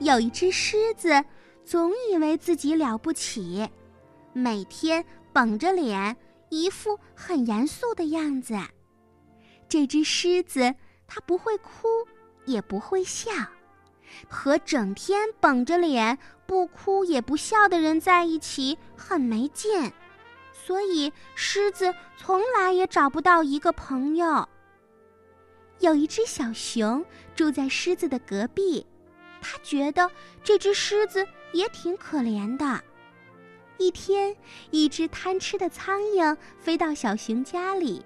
有一只狮子，总以为自己了不起，每天绷着脸，一副很严肃的样子。这只狮子，它不会哭，也不会笑，和整天绷着脸、不哭也不笑的人在一起很没劲，所以狮子从来也找不到一个朋友。有一只小熊住在狮子的隔壁。他觉得这只狮子也挺可怜的。一天，一只贪吃的苍蝇飞到小熊家里，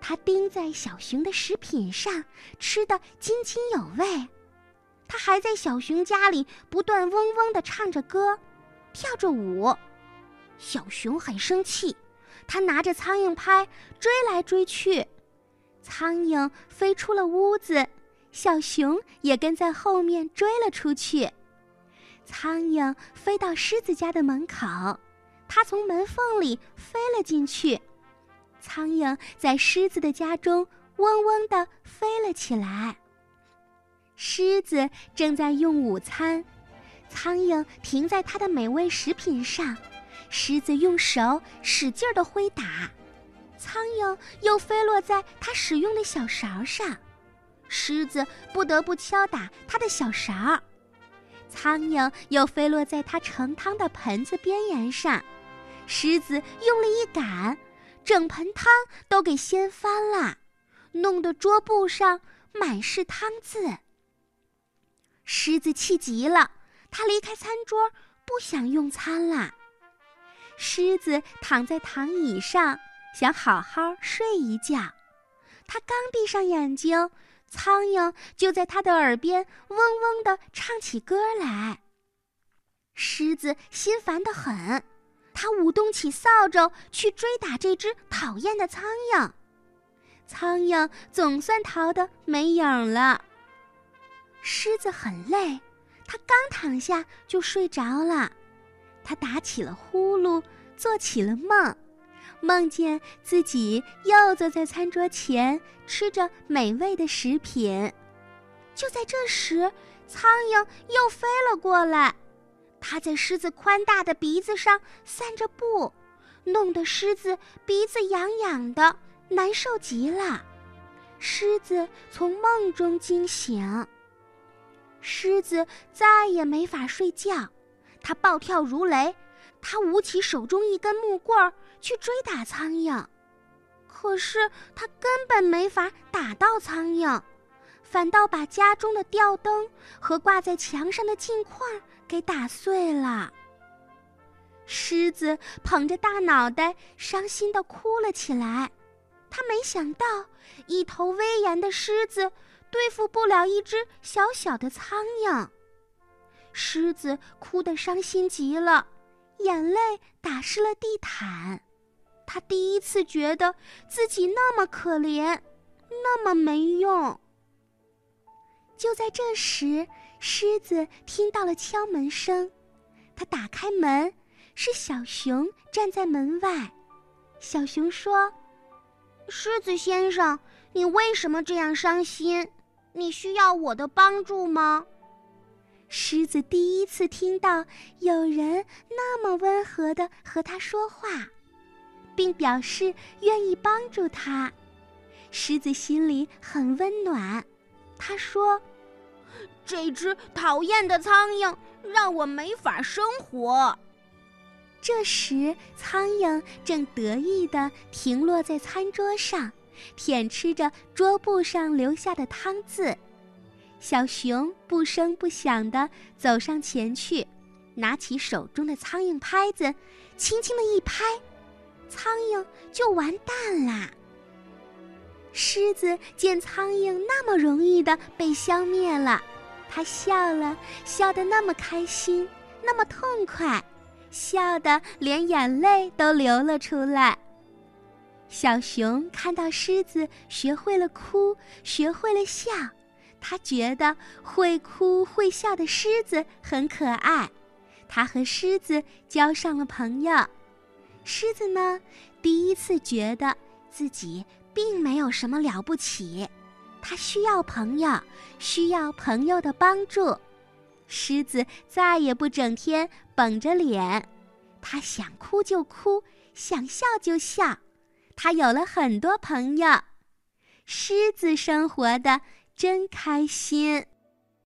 它盯在小熊的食品上，吃得津津有味。它还在小熊家里不断嗡嗡地唱着歌，跳着舞。小熊很生气，它拿着苍蝇拍追来追去，苍蝇飞出了屋子。小熊也跟在后面追了出去，苍蝇飞到狮子家的门口，它从门缝里飞了进去。苍蝇在狮子的家中嗡嗡地飞了起来。狮子正在用午餐，苍蝇停在它的美味食品上，狮子用手使劲地挥打，苍蝇又飞落在它使用的小勺上。狮子不得不敲打它的小勺儿，苍蝇又飞落在它盛汤的盆子边沿上，狮子用力一赶，整盆汤都给掀翻了，弄得桌布上满是汤渍。狮子气极了，它离开餐桌，不想用餐了。狮子躺在躺椅上，想好好睡一觉，它刚闭上眼睛。苍蝇就在他的耳边嗡嗡地唱起歌来。狮子心烦得很，它舞动起扫帚去追打这只讨厌的苍蝇。苍蝇总算逃得没影了。狮子很累，他刚躺下就睡着了。他打起了呼噜，做起了梦。梦见自己又坐在餐桌前吃着美味的食品，就在这时，苍蝇又飞了过来，它在狮子宽大的鼻子上散着步，弄得狮子鼻子痒痒的，难受极了。狮子从梦中惊醒，狮子再也没法睡觉，它暴跳如雷。他舞起手中一根木棍儿去追打苍蝇，可是他根本没法打到苍蝇，反倒把家中的吊灯和挂在墙上的镜框给打碎了。狮子捧着大脑袋，伤心地哭了起来。他没想到，一头威严的狮子对付不了一只小小的苍蝇。狮子哭得伤心极了。眼泪打湿了地毯，他第一次觉得自己那么可怜，那么没用。就在这时，狮子听到了敲门声，他打开门，是小熊站在门外。小熊说：“狮子先生，你为什么这样伤心？你需要我的帮助吗？”狮子第一次听到有人那么温和的和它说话，并表示愿意帮助它，狮子心里很温暖。他说：“这只讨厌的苍蝇让我没法生活。”这时，苍蝇正得意地停落在餐桌上，舔吃着桌布上留下的汤渍。小熊不声不响地走上前去，拿起手中的苍蝇拍子，轻轻的一拍，苍蝇就完蛋啦。狮子见苍蝇那么容易的被消灭了，它笑了笑得那么开心，那么痛快，笑得连眼泪都流了出来。小熊看到狮子学会了哭，学会了笑。他觉得会哭会笑的狮子很可爱，他和狮子交上了朋友。狮子呢，第一次觉得自己并没有什么了不起，他需要朋友，需要朋友的帮助。狮子再也不整天绷着脸，它想哭就哭，想笑就笑。它有了很多朋友，狮子生活的真开心。